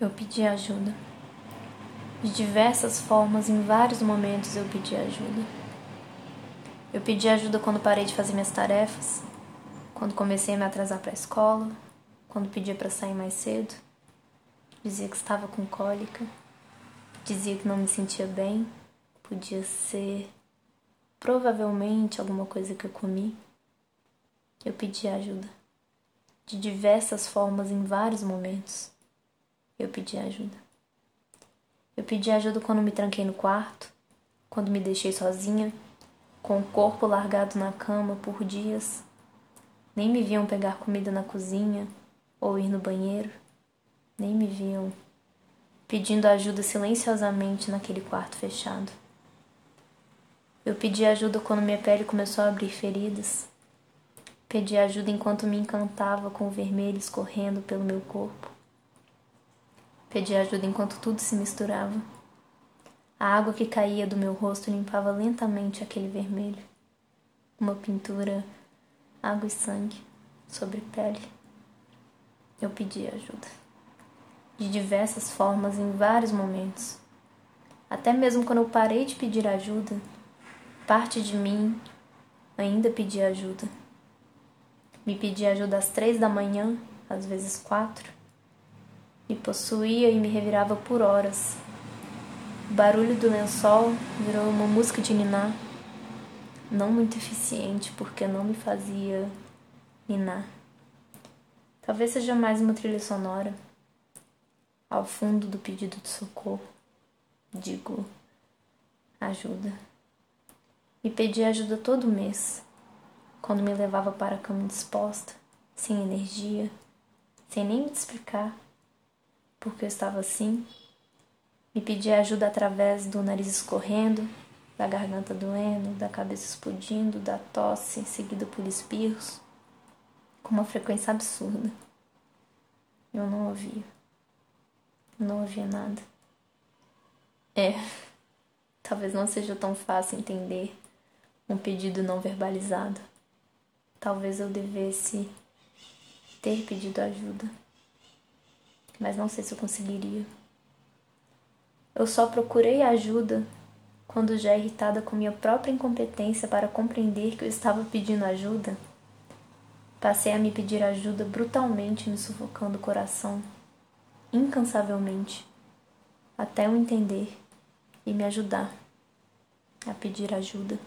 Eu pedi ajuda. De diversas formas, em vários momentos eu pedi ajuda. Eu pedi ajuda quando parei de fazer minhas tarefas, quando comecei a me atrasar para a escola, quando pedia para sair mais cedo, dizia que estava com cólica, dizia que não me sentia bem, podia ser provavelmente alguma coisa que eu comi. Eu pedi ajuda. De diversas formas, em vários momentos eu pedi ajuda. Eu pedi ajuda quando me tranquei no quarto, quando me deixei sozinha, com o corpo largado na cama por dias. Nem me viam pegar comida na cozinha ou ir no banheiro, nem me viam pedindo ajuda silenciosamente naquele quarto fechado. Eu pedi ajuda quando minha pele começou a abrir feridas. Pedi ajuda enquanto me encantava com o vermelho escorrendo pelo meu corpo. Pedi ajuda enquanto tudo se misturava. A água que caía do meu rosto limpava lentamente aquele vermelho. Uma pintura, água e sangue sobre pele. Eu pedi ajuda. De diversas formas, em vários momentos. Até mesmo quando eu parei de pedir ajuda, parte de mim ainda pedia ajuda. Me pedia ajuda às três da manhã, às vezes quatro me possuía e me revirava por horas. O barulho do lençol virou uma música de ninar, não muito eficiente porque não me fazia ninar. Talvez seja mais uma trilha sonora. Ao fundo do pedido de socorro, digo ajuda. Me pedia ajuda todo mês, quando me levava para a cama disposta, sem energia, sem nem me explicar porque eu estava assim. Me pedia ajuda através do nariz escorrendo, da garganta doendo, da cabeça explodindo, da tosse seguida por espirros, com uma frequência absurda. Eu não ouvia. Não ouvia nada. É, talvez não seja tão fácil entender um pedido não verbalizado. Talvez eu devesse ter pedido ajuda mas não sei se eu conseguiria. Eu só procurei ajuda quando, já irritada com minha própria incompetência para compreender que eu estava pedindo ajuda, passei a me pedir ajuda brutalmente, me sufocando o coração, incansavelmente, até eu entender e me ajudar a pedir ajuda.